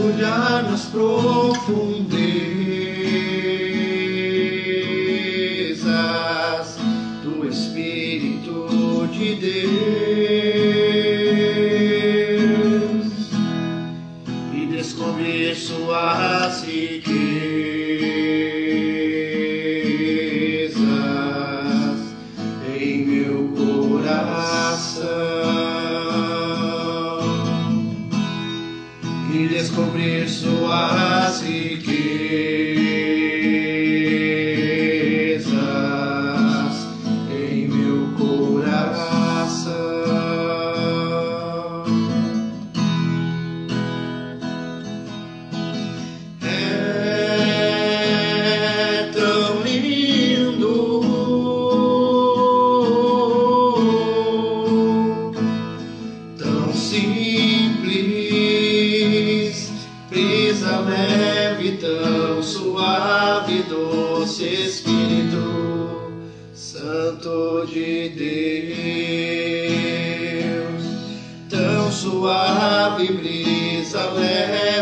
mergulhar nas profundezas do Espírito de Deus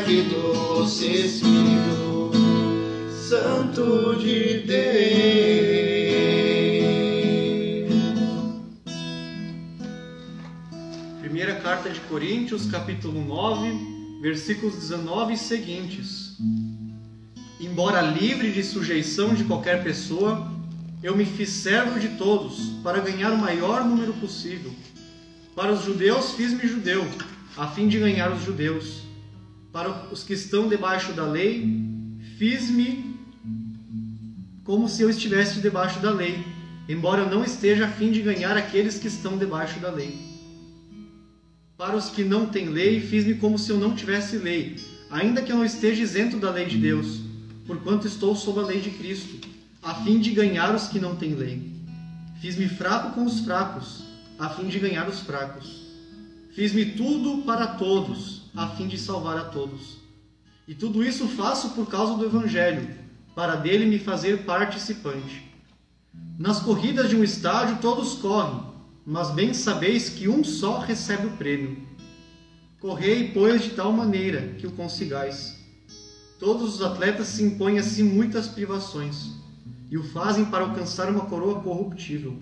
leve, doce Espírito Santo de Deus. Primeira carta de Coríntios, capítulo 9, versículos 19 e seguintes. Embora livre de sujeição de qualquer pessoa, eu me fiz servo de todos, para ganhar o maior número possível. Para os judeus fiz-me judeu, a fim de ganhar os judeus. Para os que estão debaixo da lei, fiz-me como se eu estivesse debaixo da lei, embora eu não esteja a fim de ganhar aqueles que estão debaixo da lei. Para os que não têm lei, fiz-me como se eu não tivesse lei, ainda que eu não esteja isento da lei de Deus, porquanto estou sob a lei de Cristo, a fim de ganhar os que não têm lei. Fiz-me fraco com os fracos, a fim de ganhar os fracos. Fiz-me tudo para todos, a fim de salvar a todos. E tudo isso faço por causa do Evangelho, para dele me fazer participante. Nas corridas de um estádio todos correm, mas bem sabeis que um só recebe o prêmio. Correi, pois, de tal maneira que o consigais. Todos os atletas se impõem a si muitas privações e o fazem para alcançar uma coroa corruptível.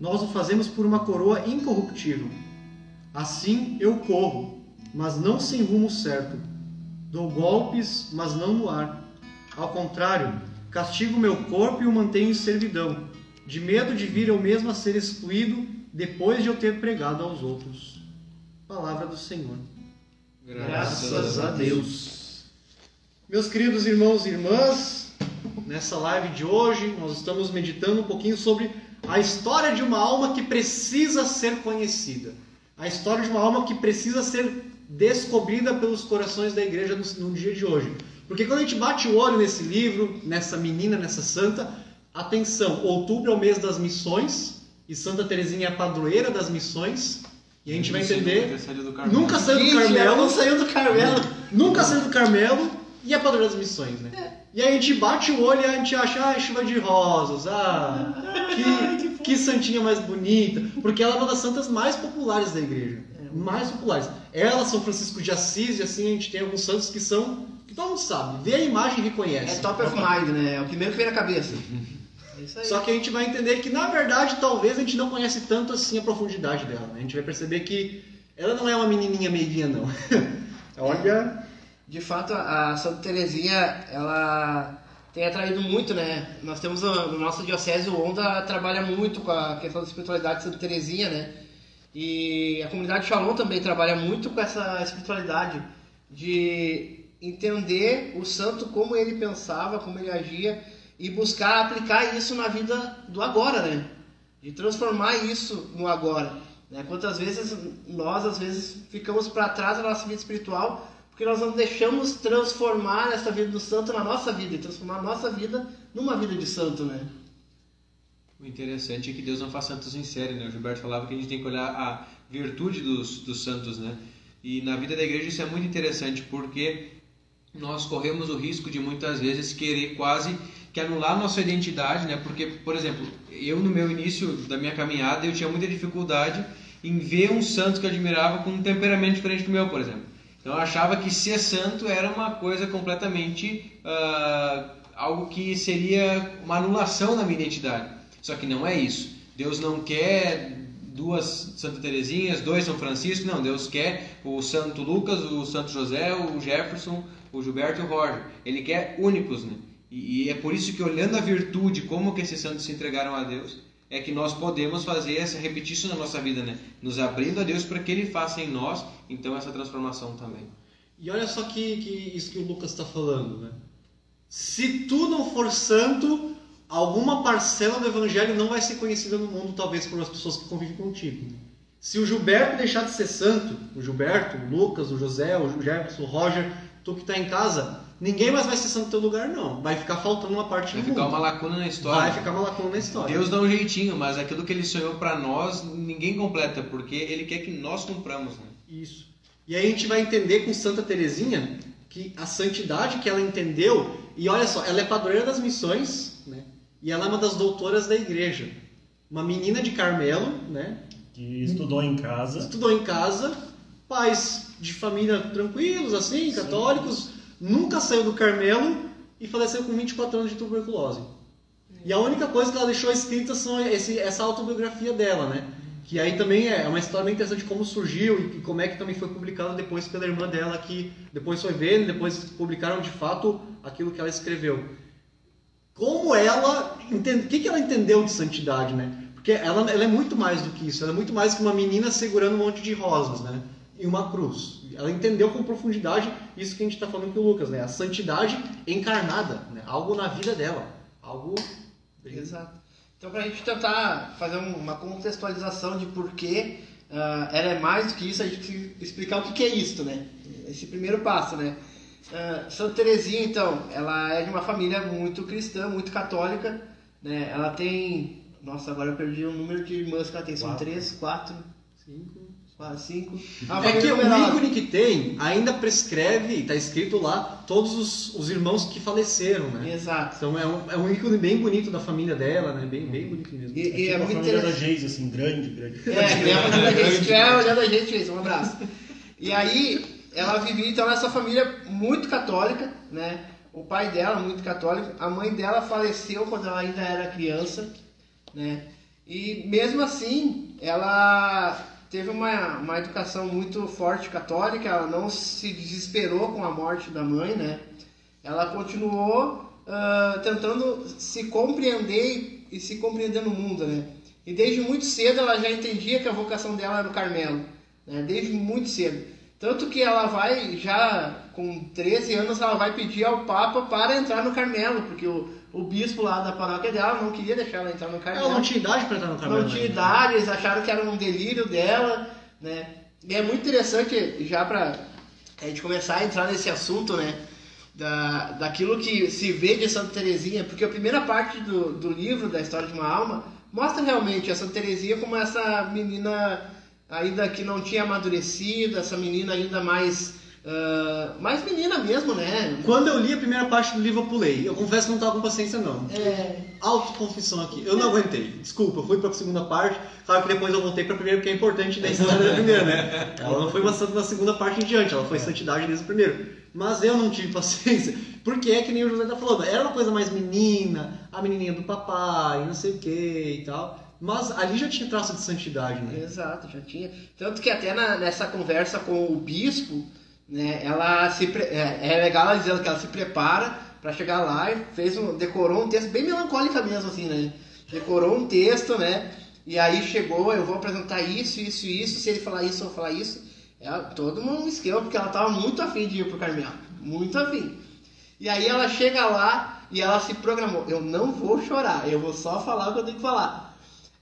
Nós o fazemos por uma coroa incorruptível. Assim eu corro, mas não sem rumo certo. Dou golpes, mas não no ar. Ao contrário, castigo meu corpo e o mantenho em servidão, de medo de vir eu mesmo a ser excluído depois de eu ter pregado aos outros. Palavra do Senhor. Graças a Deus. Meus queridos irmãos e irmãs, nessa live de hoje nós estamos meditando um pouquinho sobre a história de uma alma que precisa ser conhecida. A história de uma alma que precisa ser descobrida pelos corações da igreja no, no dia de hoje. Porque quando a gente bate o olho nesse livro, nessa menina, nessa santa, atenção, outubro é o mês das missões e Santa Teresinha é a padroeira das missões. E a gente vai entender. Nunca saiu do Carmelo, não saiu do Carmelo. nunca saiu do Carmelo e a padroeira das missões, né? E aí a gente bate o olho e a gente acha, ah, chuva de rosas, ah, que, que santinha mais bonita. Porque ela é uma das santas mais populares da igreja. Mais populares. Ela, São Francisco de Assis, e assim a gente tem alguns santos que são. que todo mundo sabe. Vê a imagem e reconhece. É top of mind, né? É o primeiro que vem na cabeça. É isso aí. Só que a gente vai entender que, na verdade, talvez a gente não conhece tanto assim a profundidade dela. né? A gente vai perceber que ela não é uma menininha meiguinha, não. Olha. De fato, a Santa Teresinha, ela tem atraído muito, né? Nós temos a- no nosso diocese, o Onda trabalha muito com a questão da espiritualidade de Santa Teresinha, né? E a comunidade Shalom também trabalha muito com essa espiritualidade de entender o santo como ele pensava, como ele agia e buscar aplicar isso na vida do agora, né? De transformar isso no agora. Né? Quantas vezes nós, às vezes, ficamos para trás da nossa vida espiritual porque nós não deixamos transformar essa vida do santo na nossa vida e transformar a nossa vida numa vida de santo, né? O interessante é que Deus não faz santos em série, né? O Gilberto falava que a gente tem que olhar a virtude dos, dos santos, né? E na vida da igreja isso é muito interessante porque nós corremos o risco de muitas vezes querer quase que anular nossa identidade, né? Porque, por exemplo, eu no meu início da minha caminhada eu tinha muita dificuldade em ver um santo que eu admirava com um temperamento diferente do meu, por exemplo. Então eu achava que ser santo era uma coisa completamente uh, algo que seria uma anulação da minha identidade. Só que não é isso. Deus não quer duas Santa Terezinhas, dois São Francisco, não. Deus quer o Santo Lucas, o Santo José, o Jefferson, o Gilberto e o Roger. Ele quer únicos, né? E, e é por isso que olhando a virtude, como que esses santos se entregaram a Deus, é que nós podemos fazer essa repetir isso na nossa vida, né? Nos abrindo a Deus para que Ele faça em nós, então essa transformação também. E olha só que, que isso que o Lucas está falando, né? Se tu não for santo, alguma parcela do evangelho não vai ser conhecida no mundo, talvez por as pessoas que convivem contigo. Se o Gilberto deixar de ser santo, o Gilberto, o Lucas, o José, o Jefferson, o Roger, tu que está em casa, Ninguém mais vai ser santo no teu lugar, não. Vai ficar faltando uma parte Vai do ficar mundo. uma lacuna na história. Vai ficar uma lacuna na história. Deus dá um jeitinho, mas aquilo que ele sonhou para nós, ninguém completa, porque ele quer que nós cumpramos. Né? Isso. E aí a gente vai entender com Santa Teresinha que a santidade que ela entendeu, e olha só, ela é padroeira das missões? E ela é uma das doutoras da igreja. Uma menina de Carmelo, né? Que estudou em casa. Estudou em casa, pais de família tranquilos, assim, católicos, nunca saiu do Carmelo e faleceu com 24 anos de tuberculose. E a única coisa que ela deixou escrita são esse, essa autobiografia dela, né? Que aí também é uma história bem interessante como surgiu e como é que também foi publicado depois pela irmã dela, que depois foi vendo, depois publicaram de fato aquilo que ela escreveu. Como ela. Entende, o que, que ela entendeu de santidade, né? Porque ela, ela é muito mais do que isso, ela é muito mais que uma menina segurando um monte de rosas, né? E uma cruz. Ela entendeu com profundidade isso que a gente está falando com o Lucas, né? A santidade encarnada, né? algo na vida dela, algo Exato. Então, para a gente tentar fazer uma contextualização de por que uh, ela é mais do que isso, a gente tem que explicar o que, que é isso, né? Esse primeiro passo, né? Uh, Santa Teresinha, então, ela é de uma família muito cristã, muito católica, né? Ela tem... Nossa, agora eu perdi o número de irmãs que ela tem. São Quatro. três, quatro, cinco. quatro, cinco. É que o ícone que tem ainda prescreve, está escrito lá, todos os, os irmãos que faleceram, né? Exato. Então é um, é um ícone bem bonito da família dela, né? Bem, bem bonito mesmo. E, e é tipo a muito família da. Geise, assim, grande, grande. É, que nem a família da gente. Se tiver olhando a gente, Jason, um abraço. E aí, ela vivia então nessa família muito católica, né? O pai dela, muito católico. A mãe dela faleceu quando ela ainda era criança, né? E mesmo assim, ela teve uma, uma educação muito forte católica, ela não se desesperou com a morte da mãe, né? Ela continuou ah, tentando se compreender e se compreender no mundo, né? E desde muito cedo ela já entendia que a vocação dela era o Carmelo, né? Desde muito cedo. Tanto que ela vai, já com 13 anos, ela vai pedir ao Papa para entrar no Carmelo, porque o, o bispo lá da paróquia dela não queria deixar ela entrar no Carmelo Ela não tinha idade para entrar no Carmelo. não tinha ainda. idade, eles acharam que era um delírio dela, né? E é muito interessante, já pra a gente começar a entrar nesse assunto, né? Da, daquilo que se vê de Santa Teresinha, porque a primeira parte do, do livro, da história de uma alma, mostra realmente a Santa Teresinha como essa menina ainda que não tinha amadurecido, essa menina ainda mais, ah, mais menina mesmo, né? Quando eu li a primeira parte do livro, eu pulei. Eu confesso que não estava com paciência, não. É, Autoconfissão aqui. Eu não aguentei. Desculpa, eu fui pra segunda parte. Claro que depois eu voltei pra primeira, porque é importante da história da primeira, né? Ela não foi uma santa na segunda parte em diante, ela foi santidade desde o primeiro. Mas eu não tive paciência. Porque é que nem o José tá falando. Era uma coisa mais menina, a menininha do papai, não sei o que e tal. Mas ali já tinha traço de santidade, né? Exato, já tinha. Tanto que até na- nessa conversa com o bispo, né, ela se é, é legal ela dizendo que ela se prepara para chegar lá e fez um, decorou um texto bem melancólica mesmo assim, né? Decorou um texto, né? E aí chegou, eu vou apresentar isso, isso, isso. Se ele falar isso, eu vou falar isso. Ela, todo mundo esquema porque ela tava muito afim de ir pro Carmelo, muito afim. E aí ela chega lá e ela se programou. Eu não vou chorar, eu vou só falar o que eu tenho que falar.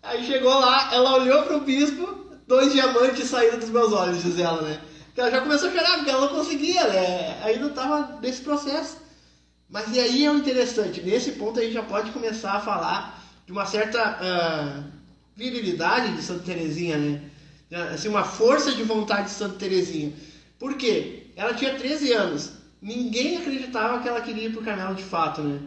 Aí chegou lá, ela olhou pro bispo, dois diamantes saíram dos meus olhos, diz ela, né? Que ela já começou a chorar, porque ela não conseguia, né? Ainda tava nesse processo. Mas e aí é o interessante, nesse ponto a gente já pode começar a falar de uma certa ah, virilidade de Santa Teresinha, né? Assim, uma força de vontade de Santa Teresinha. Por quê? Ela tinha 13 anos. Ninguém acreditava que ela queria ir pro Carmelo de fato, né?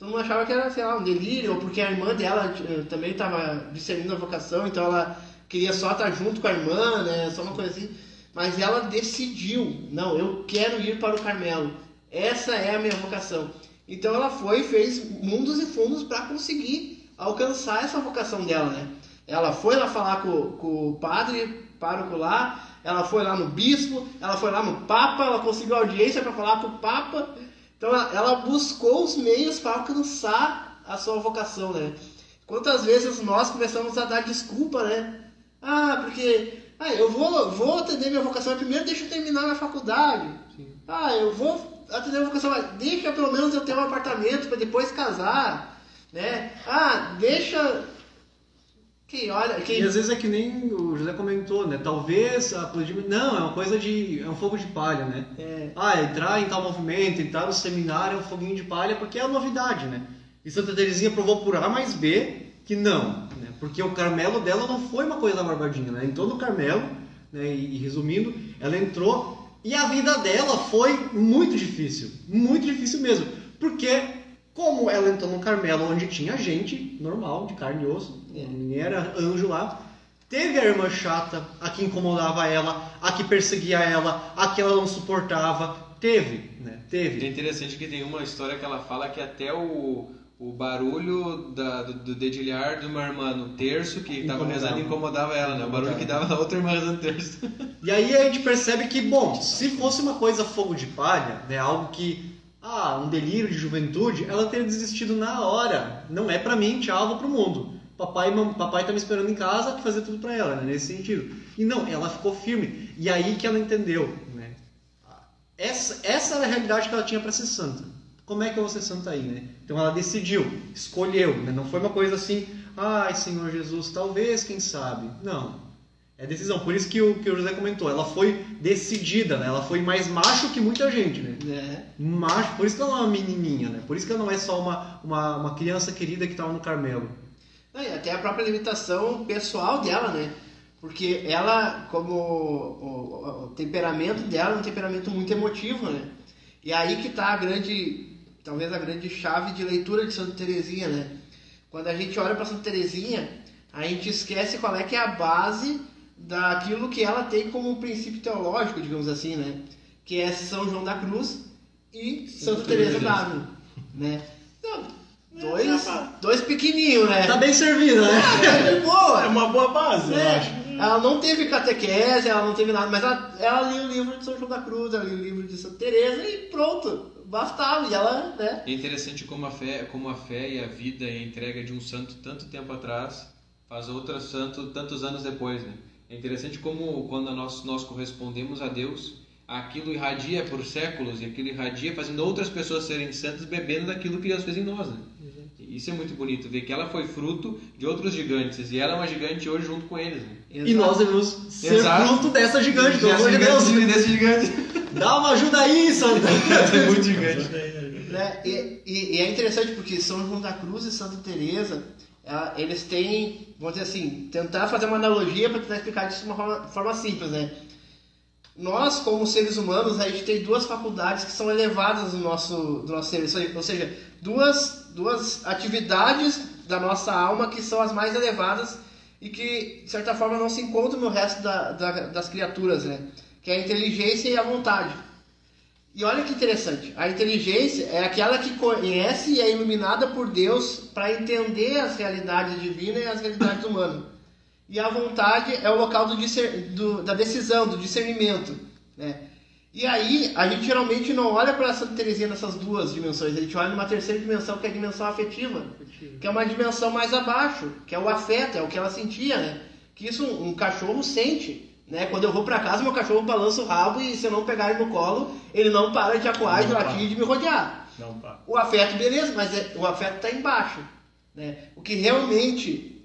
Todo mundo achava que era, sei lá, um delírio, ou porque a irmã dela eh, também estava discernindo a vocação, então ela queria só estar junto com a irmã, né? Só uma coisa assim. Mas ela decidiu, não, eu quero ir para o Carmelo. Essa é a minha vocação. Então ela foi e fez mundos e fundos para conseguir alcançar essa vocação dela, né? Ela foi lá falar com, com o padre pároco lá, ela foi lá no bispo, ela foi lá no papa, ela conseguiu audiência para falar com o papa. Então ela, buscou os meios para alcançar a sua vocação, né? Quantas vezes nós começamos a dar desculpa, né? Ah, porque ah, eu vou, vou atender minha vocação, mas primeiro deixa eu terminar minha faculdade. Sim. Ah, eu vou atender minha vocação, mas deixa pelo menos eu ter um apartamento para depois casar, né? Ah, deixa quem olha, quem E às vezes é que nem o José comentou, né? Talvez a apologia... Não, é uma coisa de... É um fogo de palha, né? é, Ah, entrar em tal movimento, entrar no seminário é um foguinho de palha porque é a novidade, né? E Santa Teresinha provou por A mais B que não, né? Porque o Carmelo dela não foi uma coisa barbadinha, né? Entrou no Carmelo, né? E, e resumindo, ela entrou e a vida dela foi muito difícil, muito difícil mesmo. Porque como ela entrou no Carmelo onde tinha gente normal, de carne e osso, É. ninguém era anjo lá, Teve a irmã chata, a que incomodava ela, a que perseguia ela, a que ela não suportava. Teve, né? É Teve. interessante que tem uma história que ela fala que até o, o barulho da- do, do dedilhar de uma irmã no terço que estava rezando incomodava ela, né? O barulho que dava na outra irmã rezando terço. E aí a gente percebe que, bom, se fosse uma coisa fogo de palha, né, algo que, ah, um delírio de juventude, ela teria desistido na hora. Não é pra mim, tchau, vou pro mundo. Papai, mam- papai tá me esperando em casa pra fazer tudo pra ela, né, nesse sentido. E não, ela ficou firme. E aí que ela entendeu, né? Essa, essa era a realidade que ela tinha pra ser santa. Como é que eu vou ser santa aí, né? Então ela decidiu, escolheu, né? Não foi uma coisa assim, ai, Senhor Jesus, talvez, quem sabe. Não, é decisão. Por isso que o, que o José comentou. Ela foi decidida, né? Ela foi mais macho que muita gente, né? né? Macho. Por isso que ela não é uma menininha, né? Por isso que ela não é só uma, uma, uma criança querida que estava no Carmelo. Não, e até a própria limitação pessoal dela, né? Porque ela, como o, o- o temperamento dela é um temperamento muito emotivo, né? E aí que tá a grande, talvez a grande chave de leitura de Santa Teresinha, né? Quando a gente olha para Santa Teresinha, a gente esquece qual é que é a base daquilo que ela tem como princípio teológico, digamos assim, né? Que é São João da Cruz e Santa Teresa d'Ávila, né? Então, dois, dois pequenininhos, né? Tá bem servida, né? É de boa. É uma boa base, eu É, acho. ela não teve catequese, ela não teve nada, mas ela, ela lia o livro de São João da Cruz, ela lia o livro de Santa Teresa e pronto, bastava. E ela, né? É interessante como a fé, como a fé e a vida e a entrega de um santo tanto tempo atrás faz outro santo tantos anos depois, né? É interessante como quando nós nós correspondemos a Deus, aquilo irradia por séculos e aquilo irradia fazendo outras pessoas serem santas bebendo daquilo que Deus fez em nós, né? Isso é muito bonito, ver que ela foi fruto de outros gigantes e ela é uma gigante hoje junto com eles, né? E nós devemos ser Exato. fruto dessa gigante, pelo amor de Deus. gigante, desse gigante. Dá uma ajuda aí, Santa. é muito gigante. né? E, e- e é interessante porque São João da Cruz e Santa Teresa, ela- eles têm, vamos dizer assim, tentar fazer uma analogia para tentar explicar isso de uma forma, forma simples, né? Nós, como seres humanos, a gente tem duas faculdades que são elevadas do nosso, do nosso ser, ou seja, duas, duas atividades da nossa alma que são as mais elevadas e que, de certa forma, não se encontram no resto da- da- das criaturas, né? Que é a inteligência e a vontade. E olha que interessante, a inteligência é aquela que conhece e é iluminada por Deus para entender as realidades divinas e as realidades humanas. E a vontade é o local do discer- do- da decisão, do discernimento. Né? E aí, a gente geralmente não olha para Santa Teresinha nessas duas dimensões, a gente olha numa terceira dimensão, que é a dimensão afetiva, que é uma dimensão mais abaixo, que é o afeto, é o que ela sentia, né? Que isso um cachorro sente. Né? Quando eu vou para casa, meu cachorro balança o rabo e se eu não pegar ele no colo, ele não para de acuar, de latir e de me rodear. Não. O afeto, beleza, mas é- o afeto está embaixo. Né? O que realmente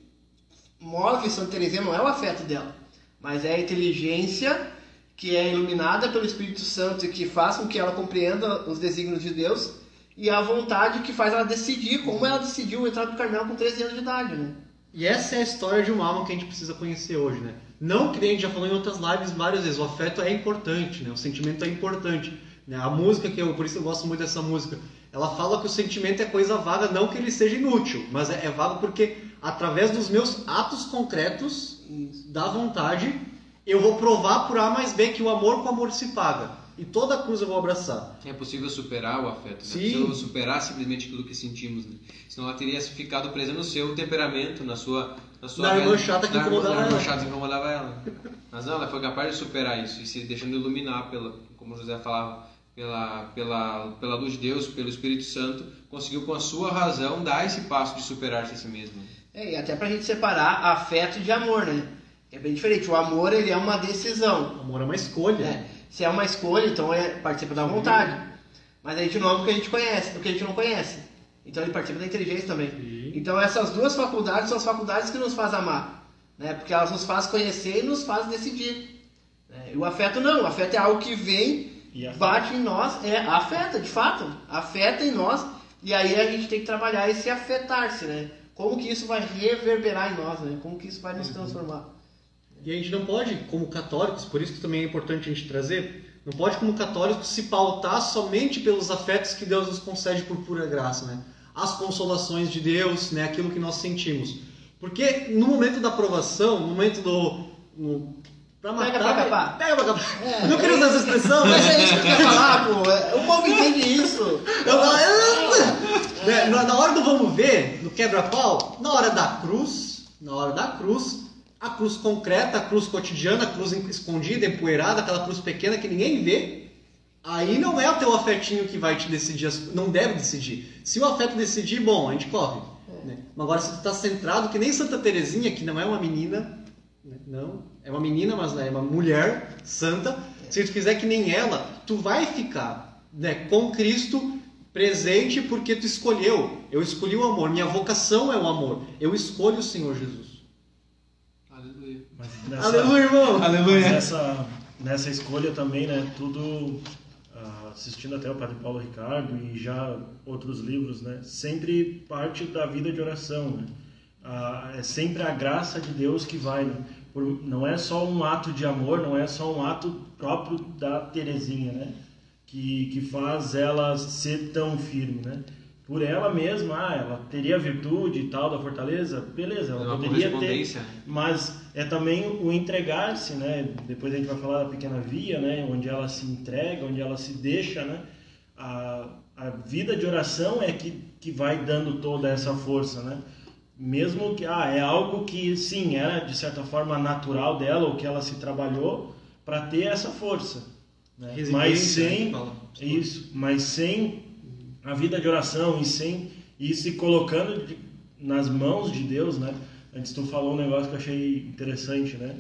move Santa Teresinha não é o afeto dela, mas é a inteligência que é iluminada pelo Espírito Santo e que faz com que ela compreenda os desígnios de Deus e a vontade que faz ela decidir, como ela decidiu entrar no Carmelo com 13 anos de idade. Né? E essa é a história de uma alma que a gente precisa conhecer hoje, né? Não que nem a gente já falou em outras lives várias vezes, o afeto é importante, né? O sentimento é importante. Né? A música, que eu, por isso eu gosto muito dessa música, ela fala que o sentimento é coisa vaga, não que ele seja inútil, mas é, é vago porque através dos meus atos concretos da vontade eu vou provar por A mais B que o amor com amor se paga. E toda a cruz eu vou abraçar. É possível superar o afeto, né? Sim. É possível superar simplesmente aquilo que sentimos, né? Senão ela teria ficado presa no seu temperamento, na sua... Na, sua Na irmã chata que na- incomodava na irmã ela. chata que incomodava ela. Mas não, ela foi capaz de superar isso e se deixando iluminar pela, como José falava, pela, pela, pela luz de Deus, pelo Espírito Santo, conseguiu com a sua razão dar esse passo de superar-se a si mesmo. É, e até pra gente separar afeto de amor, né? É bem diferente. O amor, ele é uma decisão. O amor é uma escolha. né? Se é uma escolha, então é, participa da vontade. Mas a gente não ama o que a gente conhece, o que a gente não conhece. Então ele participa da inteligência também. Sim. Então essas duas faculdades são as faculdades que nos fazem amar. Né? Porque elas nos fazem conhecer e nos fazem decidir. né? E o afeto não, o afeto é algo que vem, E bate em nós, é, afeta, de fato, afeta em nós, e aí a gente tem que trabalhar esse afetar-se, né? Como que isso vai reverberar em nós, né? Como que isso vai nos transformar. E a gente não pode, como católicos, por isso que também é importante a gente trazer, não pode, como católicos, se pautar somente pelos afetos que Deus nos concede por pura graça, né? As consolações de Deus, né? Aquilo que nós sentimos. Porque no momento da aprovação, no momento do. No, pra matar, Pega pra capar. Pega pra capar. É, não queria usar essa expressão, Mas mas é isso que eu quero falar, pô. é- O povo entende isso. Eu falo, né, na na hora do vamos ver, no quebra-pau, na hora da cruz, na hora da cruz, a cruz concreta, a cruz cotidiana, a cruz escondida, empoeirada, aquela cruz pequena que ninguém vê, aí não é o teu afetinho que vai te decidir, não deve decidir. Se o afeto decidir, bom, a gente corre. né? Mas agora se tu tá centrado, que nem Santa Terezinha, que não é uma menina, né? não, é uma menina, mas é uma mulher santa, se tu fizer que nem ela, tu vai ficar né, com Cristo presente porque tu escolheu. Eu escolhi o amor, minha vocação é o amor. Eu escolho o Senhor Jesus. Nessa, Aleluia, irmão! Aleluia. Nessa, nessa escolha também, né? Tudo ah, assistindo até o Padre Paulo Ricardo e já outros livros, né? Sempre parte da vida de oração, né? Ah, é sempre a graça de Deus que vai, né? Por- não é só um ato de amor, não é só um ato próprio da Terezinha, né? Que, que faz ela ser tão firme, né? Por ela mesma, ah, ela teria virtude e tal da fortaleza, beleza, ela É uma poderia ter, correspondência. mas é também o entregar-se, né? Depois a gente vai falar da pequena via, né? Onde ela se entrega, onde ela se deixa, né? A, a vida de oração é que, que vai dando toda essa força, né? Mesmo que ah, é algo que sim era de certa forma natural dela, ou que ela se trabalhou para ter essa força, né? Mas né, sem isso, mas sem a vida de oração e sem e se colocando de- nas mãos de Deus, né? Antes tu falou um negócio que eu achei interessante, né?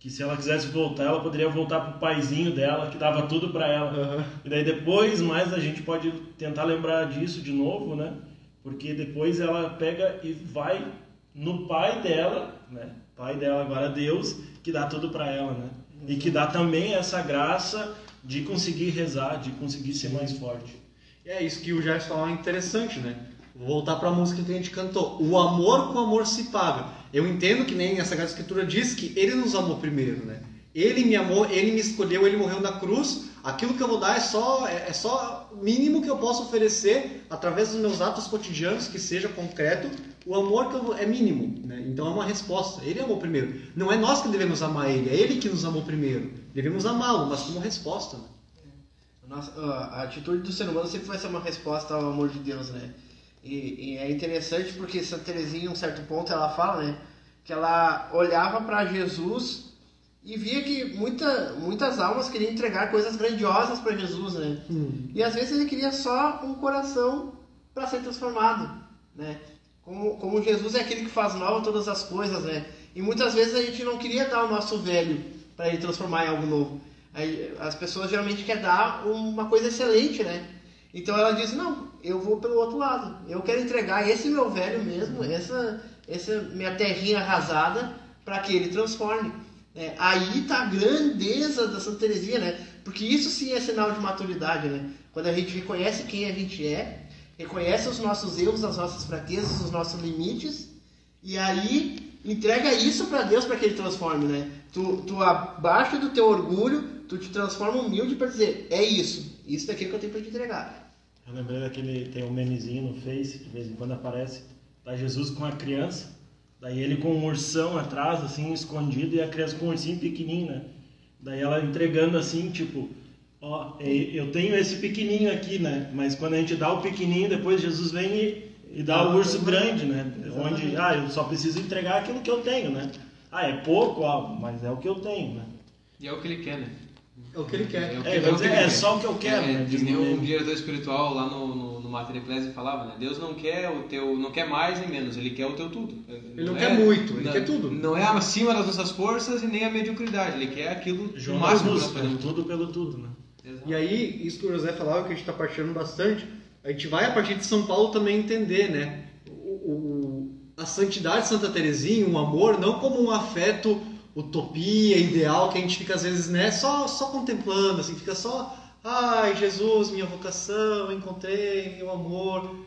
Que se ela quisesse voltar, ela poderia voltar pro paizinho dela, que dava tudo para ela. Aham. E daí depois, mais a gente pode tentar lembrar disso de novo, né? Porque depois ela pega e vai no pai dela, né? Pai dela agora Deus, que dá tudo para ela, né? E que dá também essa graça de conseguir rezar, de conseguir ser mais forte. É isso que o Gerson falou é interessante, né? Vou voltar para a música que a gente cantou. O amor com amor se paga. Eu entendo que nem a Sagrada Escritura diz que ele nos amou primeiro, né? Ele me amou, ele me escolheu, ele morreu na cruz. Aquilo que eu vou dar é só é, é só mínimo que eu posso oferecer através dos meus atos cotidianos, que seja concreto. O amor que eu vou- é mínimo, né? Então é uma resposta. Ele amou primeiro. Não é nós que devemos amar ele, é ele que nos amou primeiro. Devemos amá-lo, mas como resposta. né? Nossa, a atitude do ser humano sempre vai ser uma resposta ao amor de Deus, né? E, e é interessante porque Santa Teresinha, em um certo ponto, ela fala, né? Que ela olhava para Jesus e via que muita, muitas almas queriam entregar coisas grandiosas para Jesus, né? E às vezes ele queria só um coração para ser transformado, né? Como, como Jesus é aquele que faz nova todas as coisas, né? E muitas vezes a gente não queria dar o nosso velho para ele transformar em algo novo. As pessoas geralmente querem dar uma coisa excelente, né? Então ela diz, não, eu vou pelo outro lado. Eu quero entregar esse meu velho mesmo, essa, essa minha terrinha arrasada, para que ele transforme. É, aí tá a grandeza da Santa Teresinha, né? Porque isso sim é sinal de maturidade, né? Quando a gente reconhece quem a gente é, reconhece os nossos erros, as nossas fraquezas, os nossos limites, e aí entrega isso para Deus para que ele transforme, né? Tu, tu abaixa do teu orgulho, tu te transforma humilde para dizer, é isso, isso daqui que eu tenho para te entregar. Eu lembrei daquele, tem um memezinho no Face, de vez em quando aparece, tá Jesus com a criança, Daí ele com um ursão atrás, assim, escondido, e a criança com um ursinho pequenininho, né? Daí ela entregando assim, tipo, ó, eu tenho esse pequenininho aqui, né? Mas quando a gente dá o pequenininho, depois Jesus vem e, e dá o urso grande, né? Onde, ah, eu só preciso entregar aquilo que eu tenho, né? Ah, é pouco, ó, mas é o que eu tenho, né? E é o que ele quer, né? É o que ele quer. É que, É, é que ele é quer. só o que eu quero, É, né? nem no- um diretor espiritual lá no, no, no Mater Ecclesia falava, né? Deus não quer o teu, não quer mais nem menos, ele quer o teu tudo. Ele não quer muito, ele não, quer tudo. Não é acima das nossas forças e nem a mediocridade, ele quer aquilo João o máximo que Jesus, nós né? tudo pelo tudo, né? Exato. E aí, isso que o José falava, que a gente está partilhando bastante, a gente vai, a partir de São Paulo, também entender, né? O, o- a santidade de Santa Teresinha, o amor, não como um afeto utopia, ideal, que a gente fica, às vezes, né, só, só contemplando, assim, fica só, ai, Jesus, minha vocação, encontrei meu amor.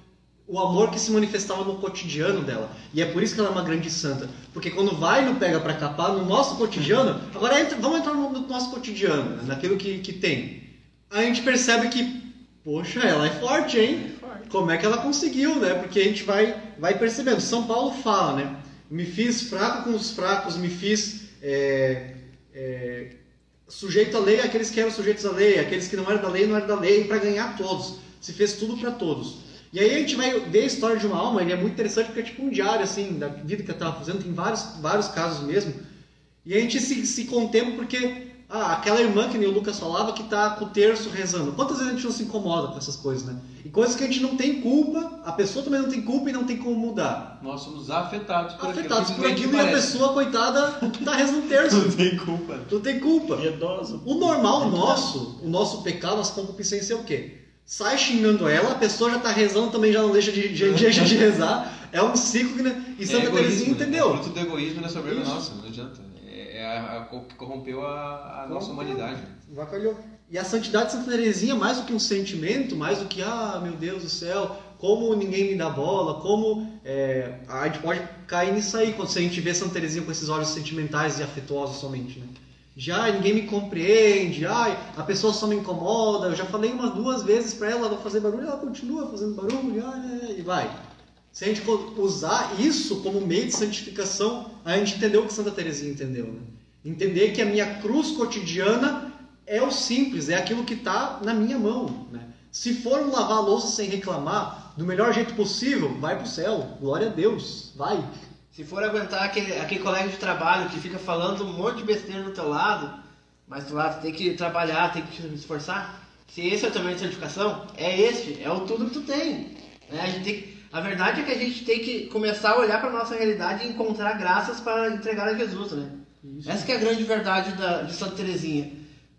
O amor que se manifestava no cotidiano dela. E é por isso que ela é uma grande santa. Porque quando vai no Pega Pra Capar, no nosso cotidiano, agora entra- vamos entrar no, no nosso cotidiano, né, naquilo que, que tem. A gente percebe que, poxa, ela é forte, hein? Como é que ela conseguiu, né? Porque a gente vai, vai percebendo. São Paulo fala, né? Me fiz fraco com os fracos, me fiz é, é, sujeito à lei àqueles que eram sujeitos à lei, aqueles que não eram da lei não eram da lei, para ganhar todos. Se fez tudo para todos. E aí a gente vai ver a história de uma alma, ele é muito interessante porque é tipo um diário, assim, da vida que eu estava fazendo, tem vários, vários casos mesmo. E a gente se, se contempla porque, ah, aquela irmã que nem o Lucas falava, que tá com o terço rezando. Quantas vezes a gente não se incomoda com essas coisas, né? E coisas que a gente não tem culpa, a pessoa também não tem culpa e não tem como mudar. Nós somos afetados por Afetados aquilo. por aquilo e a pessoa, coitada, tá rezando o terço. Não tem culpa. Não tem culpa. Piedosa. O normal nosso, o nosso pecado, nossa concupiscência é o quê? Sai xingando ela, a pessoa já tá rezando, também já não deixa de, de, deixa de rezar. É um ciclo que. né? E Santa é Teresinha egoísmo, né? entendeu. É fruto do egoísmo da soberba nossa, não adianta. A, corrompeu a, a nossa humanidade. Vacalhou. E a santidade de Santa Teresinha, mais do que um sentimento, mais do que, ah, meu Deus do céu, como ninguém me dá bola, como. é, a gente pode cair nisso aí, quando a gente vê Santa Teresinha com esses olhos sentimentais e afetuosos somente, né? Já ninguém me compreende, ai, a pessoa só me incomoda, eu já falei umas duas vezes pra ela não fazer barulho, ela continua fazendo barulho, ai, ai, e vai. Se a gente usar isso como meio de santificação, a gente entendeu o que Santa Teresinha entendeu, né? Entender que a minha cruz cotidiana é o simples, é aquilo que está na minha mão, né? Se for lavar a louça sem reclamar, do melhor jeito possível, vai pro céu, glória a Deus, vai. Se for aguentar aquele, aquele colega de trabalho que fica falando um monte de besteira do teu lado, mas lá tu tem que trabalhar, tem que te esforçar. Se esse é o meio de santificação, é este, é o tudo que tu tem. né? A, gente tem que- a verdade é que a gente tem que começar a olhar para nossa realidade e encontrar graças para entregar a Jesus, né? Essa que é a grande verdade da, de Santa Teresinha.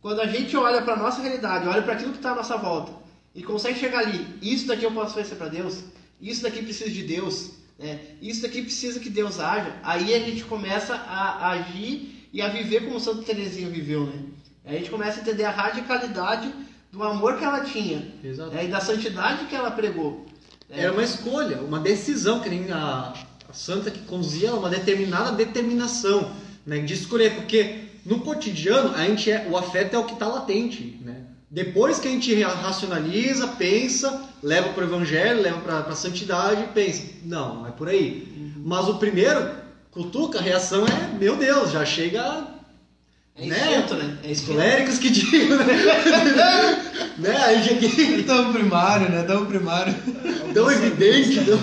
Quando a gente olha para nossa realidade, olha para aquilo que está à nossa volta e consegue chegar ali, isso daqui eu posso oferecer para Deus, isso daqui precisa de Deus, né? isso daqui precisa que Deus haja, aí a gente começa a agir e a viver como Santa Teresinha viveu, né? Aí a gente começa a entender a radicalidade do amor que ela tinha né? e da santidade que ela pregou. né? Era uma escolha, uma decisão, que nem a, a santa que conduzia uma determinada determinação né, de escolher, porque no cotidiano a gente é, o afeto é o que está latente, né? Depois que a gente ra- racionaliza, pensa, leva para o evangelho, leva para a santidade, pensa, não, não é por aí. Mas o primeiro, cutuca, a reação é, meu Deus, já chega É né? instinto, né? É os instinto. coléricos que digam, né? né? Aí cheguei Tão primário, né? Tão primário. tão evidente, tão,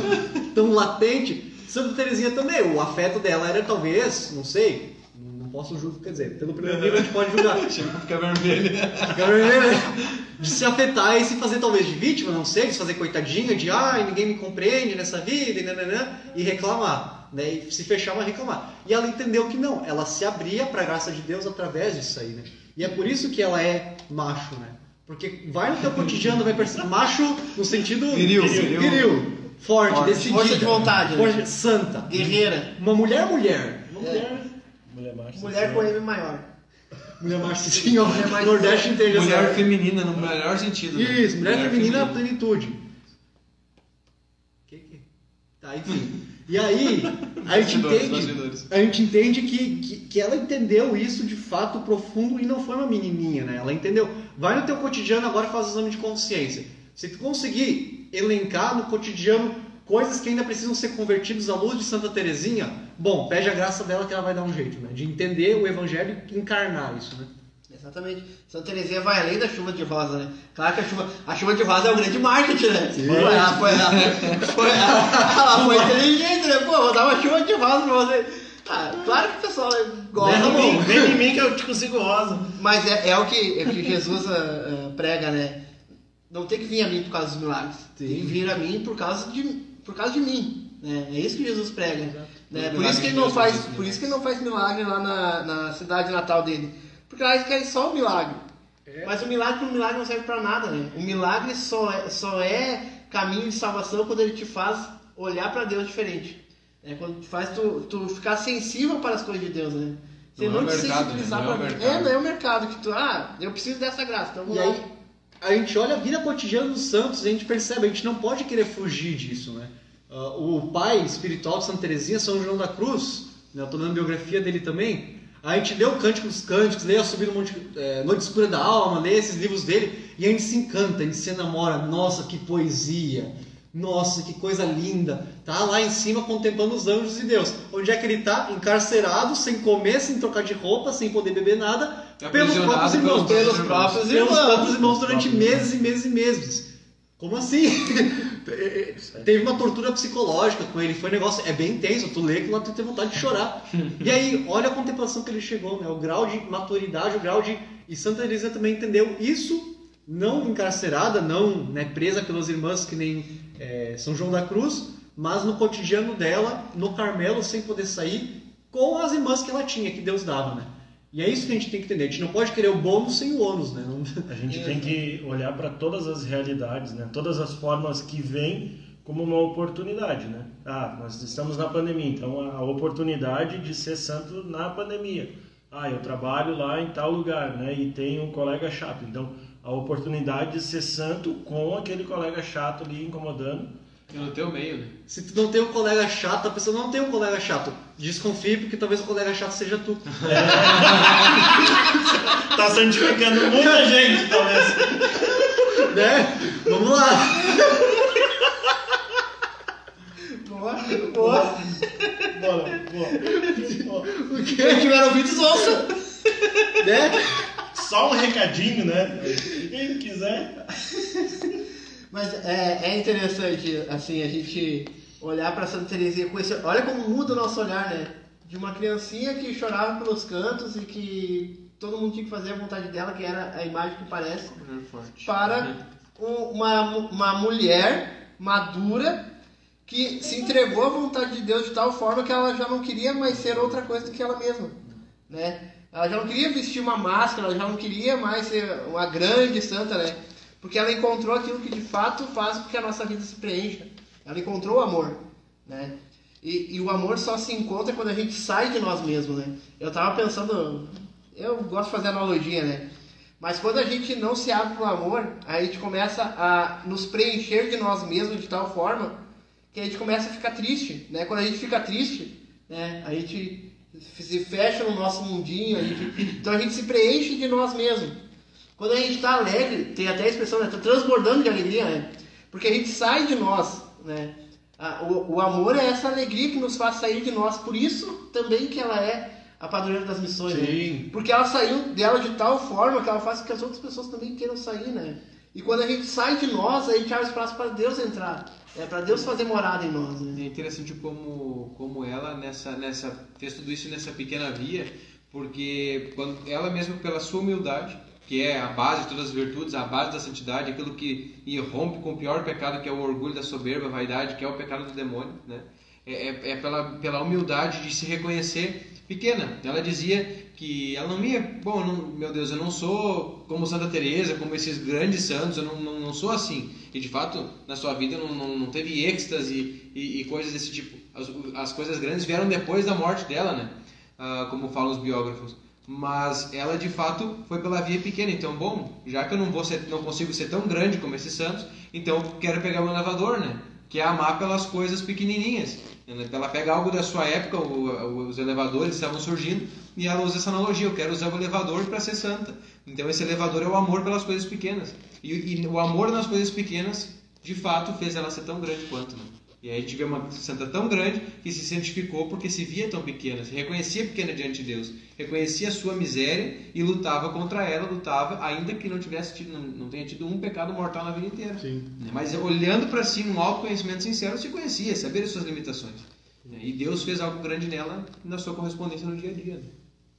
tão latente. Santa Teresinha também, o afeto dela era talvez, não sei, não posso julgar, quer dizer, pelo primeiro nível a gente pode julgar, Chega pra ficar vermelho. de se afetar e se fazer talvez de vítima, não sei, de se fazer coitadinha, de ai, ninguém me compreende nessa vida, e, nananã, e reclamar, né? E se fechar, mas reclamar. E ela entendeu que não, ela se abria para a graça de Deus através disso aí, né? E é por isso que ela é macho, né? Porque vai no teu cotidiano, vai perceber, macho no sentido Viril, viril, viril. Forte, Forte. decidida, Força de vontade, né? força- santa, Guerreira. uma mulher mulher, Uma mulher. Mulher macho. Mulher com M maior. mulher macho Mulher mais- Nordeste inteiro. Mulher essa- feminina, no melhor sentido. né? Isso, mulher, feminina na plenitude. Que que? Tá, enfim. E aí, a gente entende, a gente entende que, que, que ela entendeu isso de fato profundo e não foi uma menininha, né? Ela entendeu. Vai no teu cotidiano agora e faz o exame de consciência. Se tu conseguir elencar no cotidiano coisas que ainda precisam ser convertidas à luz de Santa Teresinha, Bom, pede a graça dela que ela vai dar um jeito, né? De entender o evangelho e encarnar isso, né? Exatamente. Santa Teresinha vai além da chuva de rosa, né? Claro que a chuva, a chuva de rosa é o grande marketing, né? Sim. Ela foi, ela, foi, ela, ela foi inteligente, né? Pô, vou dar uma chuva de rosa pra você. Ah, claro que o pessoal gosta. Vem em mim, bom. vem em mim que eu te consigo rosa. Mas é, é o que, é o que Jesus ah, prega, né? Não tem que vir a mim por causa dos milagres. Tem que vir a mim por causa de, por causa de mim. Né? É isso que Jesus prega. Né? Por, isso que ele não faz, por isso que ele não faz milagre lá na, na cidade natal dele. Porque lá eles querem só o milagre. Mas o milagre por milagre não serve para nada, né? O milagre só é, só é caminho de salvação quando ele te faz olhar para Deus diferente. É quando faz tu, tu ficar sensível para as coisas de Deus, né? Você Não não, é o te mercado, sensibilizar né? Não é o pra-. É, não é o mercado que tu, ah, eu preciso dessa graça, então E vamos lá. aí, a gente olha a vida cotidiana dos santos e a gente percebe, a gente não pode querer fugir disso, né? Ah, o pai espiritual de Santa Teresinha, São João da Cruz, né? eu estou dando biografia dele também, a gente lê o Cântico dos Cânticos, lê a Subir no Monte, é, Noite Escura da Alma, lê esses livros dele e a gente se encanta, a gente se enamora, nossa, que poesia, nossa, que coisa linda, tá lá em cima contemplando os anjos de Deus. Onde é que ele tá? Encarcerado, sem comer, sem trocar de roupa, sem poder beber nada, pelos próprios irmãos. pelos próprios Pelos irmãos. próprios irmãos durante meses e meses e meses. Como assim? Teve uma tortura psicológica com ele, foi um negócio, é bem intenso, tu lê que lá tu tem vontade de chorar. E aí, olha a contemplação que ele chegou, né? O grau de maturidade, o grau de... E Santa Teresa também entendeu isso, não encarcerada, não né, presa pelas irmãs que nem é, São João da Cruz, mas no cotidiano dela, no Carmelo, sem poder sair, com as irmãs que ela tinha, que Deus dava, né? E é isso que a gente tem que entender. A gente não pode querer o bônus sem o ônus, né? Não- A gente tem que olhar para todas as realidades, né? Todas as formas que vêm como uma oportunidade, né? Ah, nós estamos na pandemia, então a oportunidade de ser santo na pandemia. Ah, eu trabalho lá em tal lugar, né? E tenho um colega chato. Então, a oportunidade de ser santo com aquele colega chato ali incomodando. No teu meio, né? Se tu não tem um colega chato, a pessoa não tem um colega chato. Desconfie, porque talvez o colega chato seja tu. Tá santificando muita gente, talvez. né? Vamos lá. Boa, boa. Bora, boa. Quem tiver ouvidos, ouça. Né? Só um recadinho, né? Quem quiser. Mas é, é interessante, assim, a gente olhar para Santa Teresinha com esse... Olha como muda o nosso olhar, né? De uma criancinha que chorava pelos cantos e que todo mundo tinha que fazer a vontade dela, que era a imagem que parece, forte. para um- uma, uma mulher madura que se entregou à vontade de Deus de tal forma que ela já não queria mais ser outra coisa do que ela mesma, né? Ela já não queria vestir uma máscara, ela já não queria mais ser uma grande santa, né? Porque ela encontrou aquilo que de fato faz com que a nossa vida se preencha. Ela encontrou o amor, né? E, e o amor só se encontra quando a gente sai de nós mesmos, né? Eu tava pensando, eu gosto de fazer analogia, né? Mas quando a gente não se abre para o amor, a gente começa a nos preencher de nós mesmos de tal forma que a gente começa a ficar triste, né? Quando a gente fica triste, né? A gente se fecha no nosso mundinho, a gente- então a gente se preenche de nós mesmos. Quando a gente está alegre, tem até a expressão, né? Tá transbordando de alegria, né? Porque a gente sai de nós, né? O, o amor é essa alegria que nos faz sair de nós. Por isso também que ela é a padroeira das missões. né? Porque ela saiu dela de tal forma que ela faz com que as outras pessoas também queiram sair, né? E quando a gente sai de nós, a gente abre espaço para Deus entrar. É para Deus fazer morada em nós, né? É interessante como, como ela nessa, nessa, fez tudo isso nessa pequena via, porque quando ela mesma, pela sua humildade, que é a base de todas as virtudes, a base da santidade, aquilo que irrompe com o pior pecado, que é o orgulho da soberba, a vaidade, que é o pecado do demônio, né? É, é, é pela, pela humildade de se reconhecer pequena. Ela dizia que ela não ia, bom, eu não- meu Deus, eu não sou como Santa Teresa, como esses grandes santos, eu não, não, não sou assim. E de fato, na sua vida não, não, não teve êxtase e, e coisas desse tipo. As, as coisas grandes vieram depois da morte dela, né? Ah, como falam os biógrafos. Mas ela de fato foi pela via pequena. Então, bom, já que eu não vou ser, não consigo ser tão grande como esses santos, então quero pegar o elevador, né? Que é amar pelas coisas pequenininhas. Ela pega algo da sua época, os elevadores estavam surgindo, e ela usa essa analogia: eu quero usar o elevador para ser santa. Então, esse elevador é o amor pelas coisas pequenas. E, e o amor nas coisas pequenas, de fato, fez ela ser tão grande quanto. Né? E aí a gente vê uma santa tão grande que se santificou porque se via tão pequena, se reconhecia pequena diante de Deus, reconhecia a sua miséria e lutava contra ela, lutava, ainda que não tivesse tido, não, não tenha tido um pecado mortal na vida inteira. Sim. Né? Mas olhando para si, num autoconhecimento sincero, se conhecia, sabia as suas limitações. Né? E Deus fez algo grande nela na sua correspondência no dia a dia.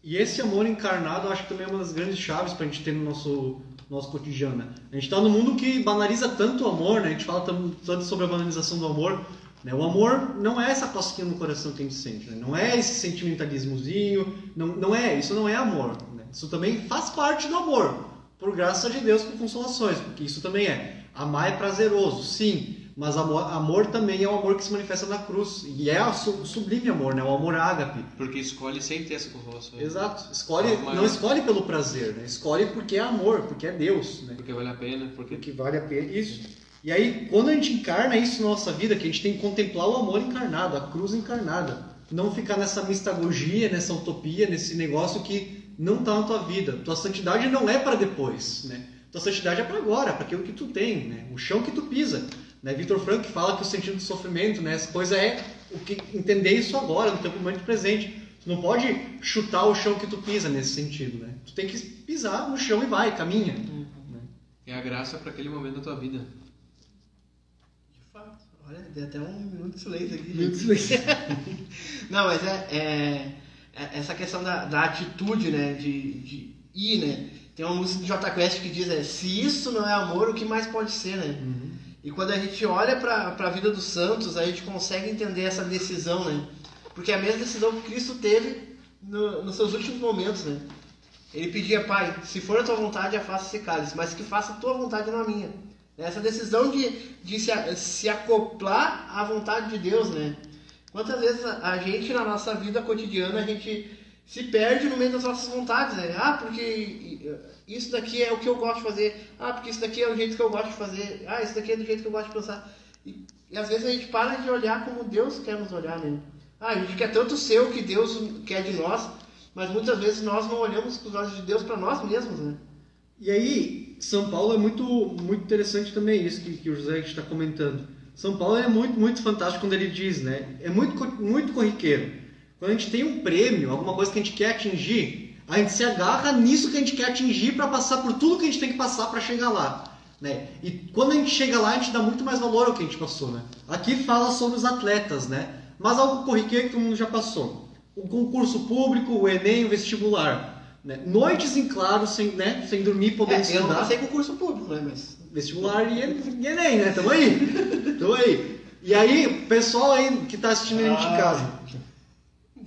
E esse amor encarnado, eu acho que também é uma das grandes chaves para a gente ter no nosso, nosso cotidiano. né? A gente está num mundo que banaliza tanto o amor, né? a gente fala tanto sobre a banalização do amor. Né? O amor não é essa cosquinha no coração que a gente sente, né? não é esse sentimentalismozinho, não, não é, isso não é amor. né? Isso também faz parte do amor, por graça de Deus, por consolações, porque isso também é. Amar é prazeroso, sim, mas amor, amor também é o amor que se manifesta na cruz, e é o su- sublime amor, né? o amor ágape. Porque escolhe sem ter essa consolação. Exato. Escolhe, Ah, mas- não escolhe pelo prazer, né? Escolhe porque é amor, porque é Deus, né? Porque vale a pena, porque Porque vale a pena isso. E aí, quando a gente encarna isso na nossa vida, que a gente tem que contemplar o amor encarnado, a cruz encarnada, não ficar nessa mistagogia, nessa utopia, nesse negócio que não está na tua vida. Tua santidade não é para depois, né? Tua santidade é para agora, para aquilo que tu tem, né? O chão que tu pisa. Né? Victor Frank fala que o sentido do sofrimento, né? Essa coisa é o que entender isso agora, no tempo momento presente. Tu não pode chutar o chão que tu pisa nesse sentido, né? Tu tem que pisar no chão e vai, caminha. né? é a graça para aquele momento da tua vida. De fato. Olha, deu até um minuto de silêncio aqui. Minuto de silêncio. Não, mas é, é- é- essa questão da, da atitude, né? De, de ir, né? Tem uma música do J Quest que diz, é, se isso não é amor, o que mais pode ser, né? E quando a gente olha para a vida dos santos, a gente consegue entender essa decisão, né? Porque é a mesma decisão que Cristo teve no- nos seus últimos momentos, né? Ele pedia, Pai, se for a tua vontade, afasta esse cálice, mas que faça a tua vontade, não a minha. Essa decisão de, de se, se acoplar à vontade de Deus, né? Quantas vezes a gente, na nossa vida cotidiana, a gente se perde no meio das nossas vontades, né? Ah, porque isso daqui é o que eu gosto de fazer. Ah, porque isso daqui é o jeito que eu gosto de fazer. Ah, isso daqui é do jeito que eu gosto de pensar. E, e às vezes a gente para de olhar como Deus quer nos olhar, né? Ah, a gente quer tanto ser o que Deus quer de nós, mas muitas vezes nós não olhamos com os olhos de Deus para nós mesmos, né? E aí, São Paulo é muito, muito interessante também, isso que, que o José está comentando. São Paulo é muito, muito fantástico quando ele diz, né? É muito, muito corriqueiro. Quando a gente tem um prêmio, alguma coisa que a gente quer atingir, a gente se agarra nisso que a gente quer atingir para passar por tudo que a gente tem que passar para chegar lá. Né? E quando a gente chega lá, a gente dá muito mais valor ao que a gente passou. Né? Aqui fala sobre os atletas, né? mas algo corriqueiro que todo mundo já passou. O concurso público, o Enem, o vestibular. Né? Noites em claro, sem, né? sem dormir, podendo É, eu não estudar passei concurso público, né? Mas vestibular e Enem, né? Tamo aí. Tamo aí. E aí, pessoal aí que tá assistindo a gente em casa,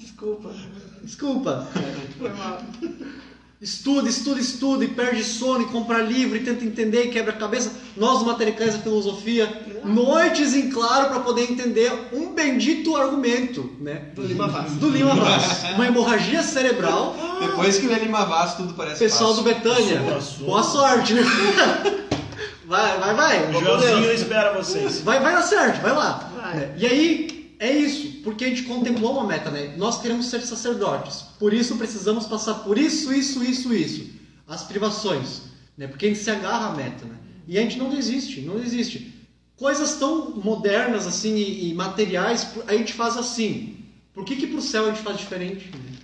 desculpa. desculpa. Foi mal. Estuda, estuda, estuda e perde sono e compra livro e tenta entender e quebra a cabeça. Nós, do Matericais da Filosofia, noites em claro para poder entender um bendito argumento, né? Do Lima Vaz. Do Lima Vaz. Uma hemorragia cerebral. Depois que lê Lima Vaz, tudo parece Pessoal do fácil. Betânia, Boa sorte. boa sorte, né? Vai, vai, vai. O. Joãozinho espera vocês. Vai, vai dar certo, vai lá. Vai. E aí, é isso, porque a gente contemplou uma meta, né? Nós queremos ser sacerdotes, por isso precisamos passar por isso, isso, isso, isso. As privações, né? Porque a gente se agarra à meta, né? E a gente não desiste, não desiste. Coisas tão modernas assim e, e materiais, a gente faz assim. Por que que pro céu a gente faz diferente? né?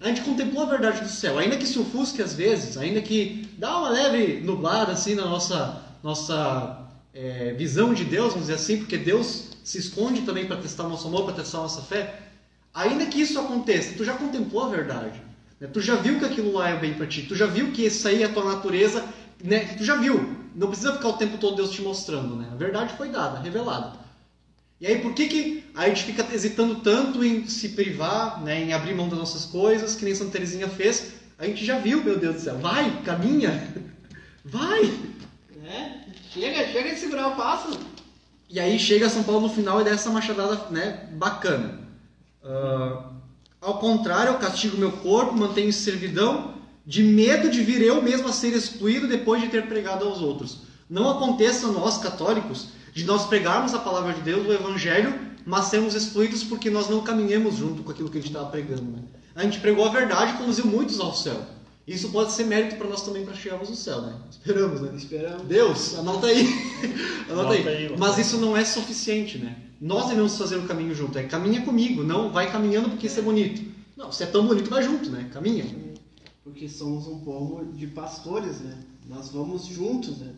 A gente contemplou a verdade do céu, ainda que se ofusque às vezes, ainda que dá uma leve nublada assim na nossa nossa é, visão de Deus, vamos dizer assim, porque Deus se esconde também para testar o nosso amor, para testar a nossa fé. Ainda que isso aconteça, tu já contemplou a verdade. né? Tu já viu que aquilo lá é bem para ti. Tu já viu que isso aí é a tua natureza. Né? Tu já viu. Não precisa ficar o tempo todo Deus te mostrando. Né? A verdade foi dada, revelada. E aí, por que, que a gente fica hesitando tanto em se privar, né, em abrir mão das nossas coisas, que nem Santa Teresinha fez? A gente já viu, meu Deus do céu. Vai, caminha. Vai. É, chega, chega de segurar o passo. E aí chega São Paulo no final e dá essa machadada né, bacana. Ah, ao contrário, eu castigo meu corpo, mantenho servidão, de medo de vir eu mesmo a ser excluído depois de ter pregado aos outros. Não aconteça nós, católicos, de nós pregarmos a palavra de Deus, o Evangelho, mas sermos excluídos porque nós não caminhamos junto com aquilo que a gente estava pregando. Né? A gente pregou a verdade e conduziu muitos ao céu. Isso pode ser mérito para nós também para chegarmos ao céu, né? Esperamos, né? Esperamos. Deus, anota aí. anota aí. Anota aí, Mas anota isso não é suficiente, né? nós devemos fazer o caminho junto. É caminha comigo, não vai caminhando porque isso é bonito. Não, se é tão bonito, vai junto, né? Caminha. Porque somos um povo de pastores, né? Nós vamos juntos, né?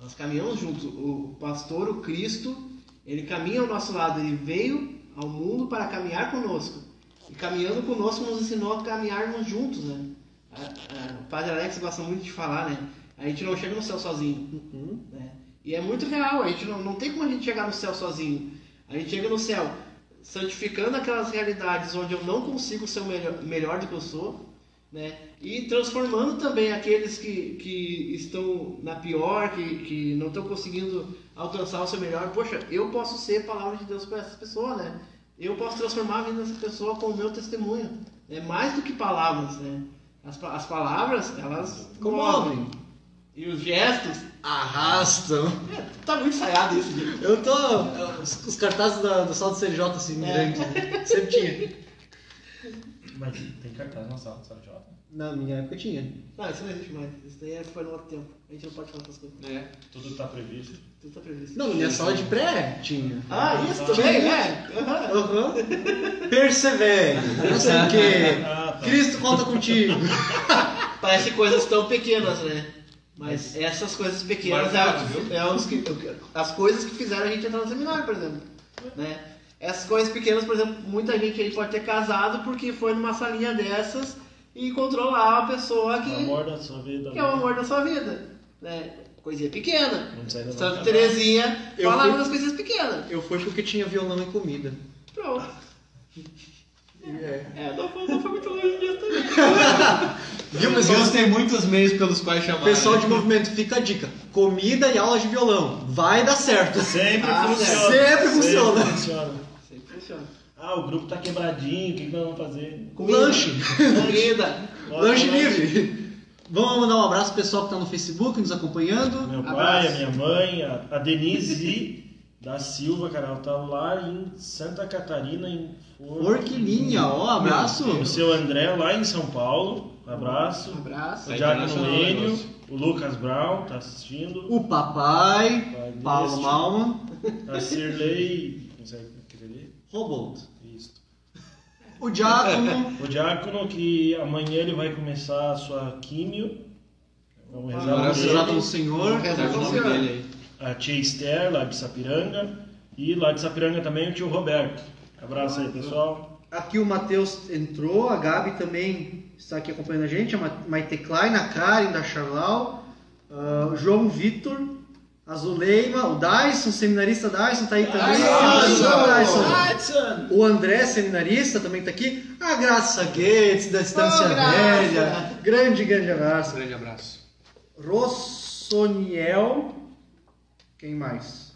Nós caminhamos juntos. O pastor, o Cristo, ele caminha ao nosso lado. Ele veio ao mundo para caminhar conosco. E caminhando conosco nos ensinou a caminharmos juntos, né? A- a- O Padre Alex gosta muito de falar, né? A gente não chega no céu sozinho. né? E é muito real, a gente não, não tem como a gente chegar no céu sozinho. A gente chega no céu santificando aquelas realidades onde eu não consigo ser o melhor, melhor do que eu sou, né? E transformando também aqueles que, que estão na pior, que, que não estão conseguindo alcançar o seu melhor. Poxa, eu posso ser palavra de Deus para essa pessoa, né? Eu posso transformar a vida dessa pessoa com o meu testemunho. É mais do que palavras, né? As, as palavras, elas Comovem. movem. E os gestos, Arrastam. tá muito ensaiado isso, gente. Eu tô. Os, os cartazes da, do saldo CLJ assim, É. grande. né? Sempre tinha. Mas tem cartaz na sala, sabe, Jota? Na minha época tinha. Não, isso não existe mais. Isso daí é- foi no outro tempo. A gente não pode falar essas coisas. É. Tudo tá previsto. Tudo tá previsto. Não, minha sala de pré tinha. Ah, isso também, né? Aham. Aham. Persevere. Não sei o quê. Ah, tá. Cristo conta contigo. Parece coisas tão pequenas, né? Mas essas coisas pequenas é, é os que, as coisas que fizeram a gente entrar no seminário, por exemplo. Né? Essas coisas pequenas, por exemplo, muita gente aí pode ter casado porque foi numa salinha dessas e encontrou lá uma pessoa O que, amor da sua vida. que é o amor da sua vida. Né? Coisinha pequena. Santa. Terezinha Eu falava fui- das coisas pequenas. Eu fui porque tinha violão e comida. Pronto. É. É, não foi, não foi muito longe disso também. Viu, Deus pessoal? tem muitos meios pelos quais chamar. Pessoal né? de movimento, fica a dica. Comida e aula de violão. Vai dar certo. Sempre Ah, funciona. sempre funciona. funciona. Sempre funciona. Ah, o grupo tá quebradinho, o que, que nós vamos fazer? Lanche. Comida. Lanche livre. Vamos mandar um abraço pro pessoal que tá no Facebook nos acompanhando. Meu pai, Abraço. a minha mãe, a, a Denise da Silva, cara, ela tá lá em Santa Catarina, em For- Orquilinha, ó, abraço. O seu André lá em São Paulo, abraço. Um abraço. O Diácono internacional o Lucas Brown tá assistindo. O papai, Pai Paulo Malman, A Cirlei. Não sei. O Diácono, O diácono que amanhã ele vai começar a sua químio. Vamos rezar vamos rezar pelo. Senhor. Rezar o nome Senhor. dele aí. A tia Esther, lá de Sapiranga. E lá de Sapiranga também o tio Roberto. Abraço aí, pessoal. Aqui o Matheus entrou, a Gabi também está aqui acompanhando a gente, a Ma- Maite Klein, a Karen da Charlau, ah, o João Vitor, a Zuleima, o Dyson, seminarista Dyson tá aí também. Dyson! Dyson! O André, seminarista, também tá aqui. A Graça Gates, da Estância Ô, Graça! Velha. Grande, grande abraço. Grande abraço. Rossoniel. Quem mais?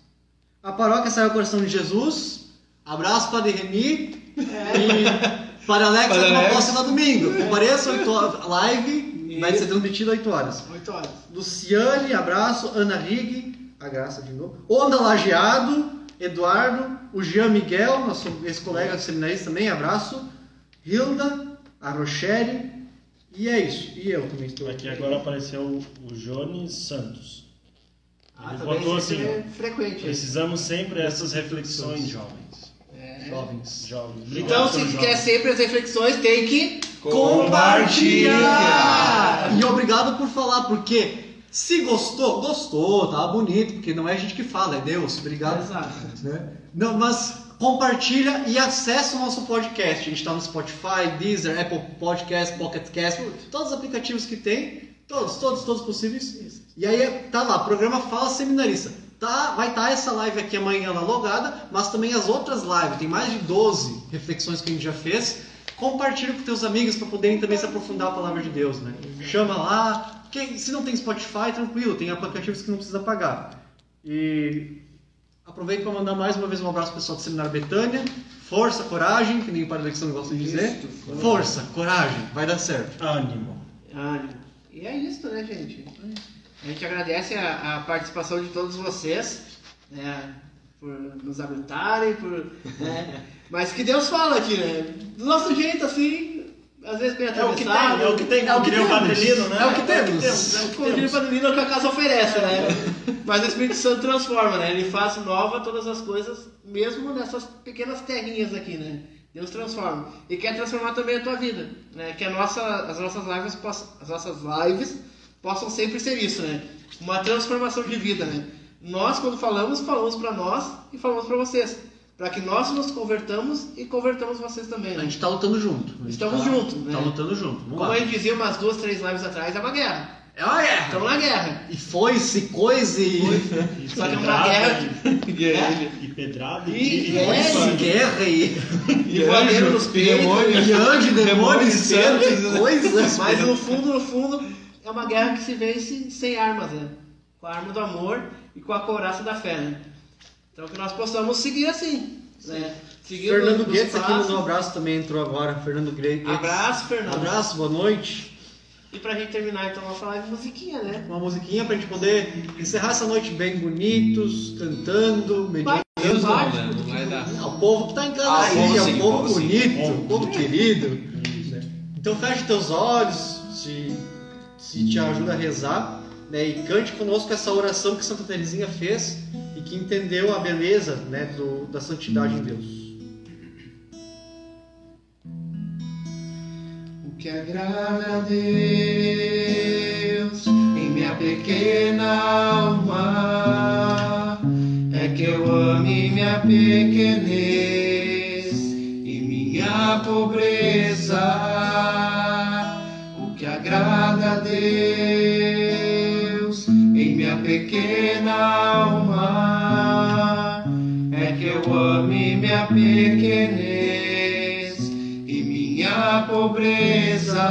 A paróquia saiu o coração de Jesus. Abraço para Remy. E para Alex, Padre na Alex. próxima domingo. Compareça 8 horas. Live vai ser transmitida 8 horas. 8 horas. Luciane, abraço. Ana Rig, a graça de novo. Onda Lajeado, Eduardo, o Jean Miguel, nosso ex-colega seminarista também, abraço. Hilda, a Rochelle. E é isso. E eu também estou Aqui agora apareceu o Jones Santos. Ah, Ele também botou assim, é frequente. Precisamos sempre dessas reflexões, jovens. É. Jovens. Jovens. Obrigado Então, se quer sempre as reflexões, tem que Compartilhar! E obrigado por falar, porque se gostou, gostou, tá bonito, porque não é a gente que fala, é Deus. Obrigado. Exato. né? Não, mas compartilha e acessa o nosso podcast. A gente está no Spotify, Deezer, Apple Podcast, Pocket Cast, todos os aplicativos que tem, todos, todos, todos possíveis. E aí tá lá, programa Fala Seminarista. Tá, vai estar essa live aqui amanhã lá logada, mas também as outras lives, tem mais de 12 reflexões que a gente já fez. Compartilha com teus amigos para poderem também se aprofundar a palavra de Deus, né? Chama lá. Quem, se não tem Spotify, tranquilo, tem aplicativos que não precisa pagar. E Aproveito para mandar mais uma vez um abraço pro pessoal do Seminário Betânia. Força, coragem, que nem o Padre Alexandre gosta de dizer. Isso. Força, coragem, vai dar certo. Ânimo. Ânimo. E é isso, né, gente? A gente agradece a, a participação de todos vocês, né? Por nos aguentarem, por. Né? Mas que Deus fala aqui, né? Do nosso jeito, assim, às vezes bem É o que tem, atravessado. é o que tem, É o que diria o temos. Padrelino, né? É o que temos. É o que temos, é o que o temos. É o que a casa oferece, né? Mas o Espírito Santo transforma, né? Ele faz nova todas as coisas, mesmo nessas pequenas terrinhas aqui, né? Deus transforma. E quer transformar também a tua vida, né? Que a nossa, as nossas lives, possam, as nossas lives possam sempre ser isso, né? Uma transformação de vida, né? Nós, quando falamos, falamos para nós e falamos para vocês. Para que nós nos convertamos e convertamos vocês também, A né? gente tá lutando junto. A Estamos tá- juntos, né? Tá lutando junto. Vamos Como lá. a gente dizia umas duas, três lives atrás, é uma guerra. É uma guerra. Estamos na guerra. E foi-se, coisa e... E Só que é uma guerra E aí, E pedrada, E- e, e- É. guerra e... E voadeiro nos peitos. E anjo, demônio, santos, né? coisas. Mas no fundo, no fundo, é uma guerra que se vence sem armas, né? Com a arma do amor e com a couraça da fé, né? Então que nós possamos seguir assim, né? Fernando Guedes aqui mandou um abraço também, entrou agora. Fernando Guedes. Abraço, Fernando. Abraço, boa noite. E pra gente terminar então nossa live, musiquinha, né? Uma musiquinha pra gente poder encerrar essa noite bem bonitos, cantando, meditando. Deus não, né? Não vai dar. O povo que tá em casa Ah, aí, o povo é um o povo bonito, Povo. um povo querido. né? Então feche teus olhos, se, se te ajuda a rezar, né? E cante conosco essa oração que Santa Teresinha fez e que entendeu a beleza né, do, da santidade em Deus. O que agrada a Deus em minha pequena alma é que eu ame minha pequenez e minha pobreza. O que agrada a Deus em minha pequena alma pequenez e minha pobreza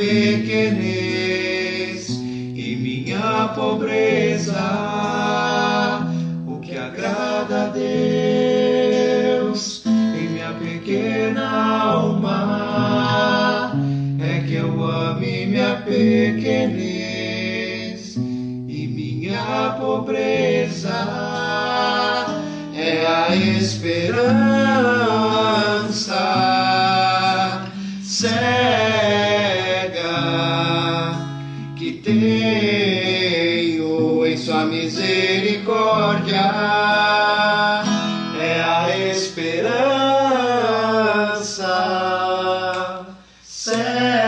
pequenez e minha pobreza. O que agrada a Deus em minha pequena alma é que eu ame minha pequenez e minha pobreza. É a esperança sua misericórdia é a esperança cega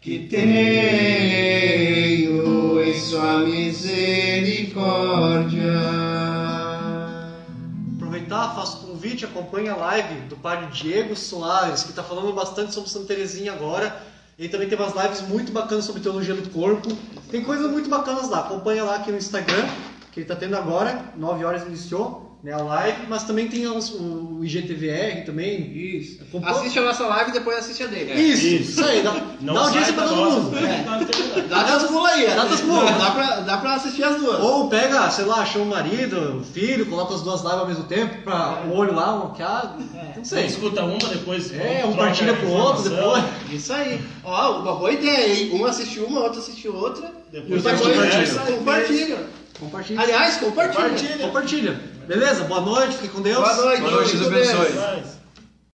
que tenho em sua misericórdia. Aproveitar, faço convite, acompanhe a live do Padre Diego Soares, que está falando bastante sobre Santa Teresinha agora. Ele também tem umas lives muito bacanas sobre teologia do corpo. Tem coisas muito bacanas lá. Acompanha lá aqui no Instagram, que ele está tendo agora, 9 horas iniciou né, a live, mas também tem os- o IGTVR também. Isso. Acompanha- Assiste a nossa live e depois assiste a dele. Isso, Isso. isso aí, dá, Não dá audiência sai para da todo nossa, mundo. né? Atividade. Dá teus pulos aí. Dá teus pulos. Dá pra, dá pra assistir as duas. Ou pega, sei lá, chama o marido, o filho, coloca as duas lives ao mesmo tempo, pra um olho lá, um ah, não Você sei. escuta uma, depois É, um partilha pro outro depois. Isso aí. Ó, uma boa ideia, hein? Um assiste uma, outro assiste outra. Depois compartilha. compartilha. Compartilha. Aliás, compartilha. Compartilha. Beleza? Boa noite, fique com Deus. Boa noite. Boa noite, Deus abençoe.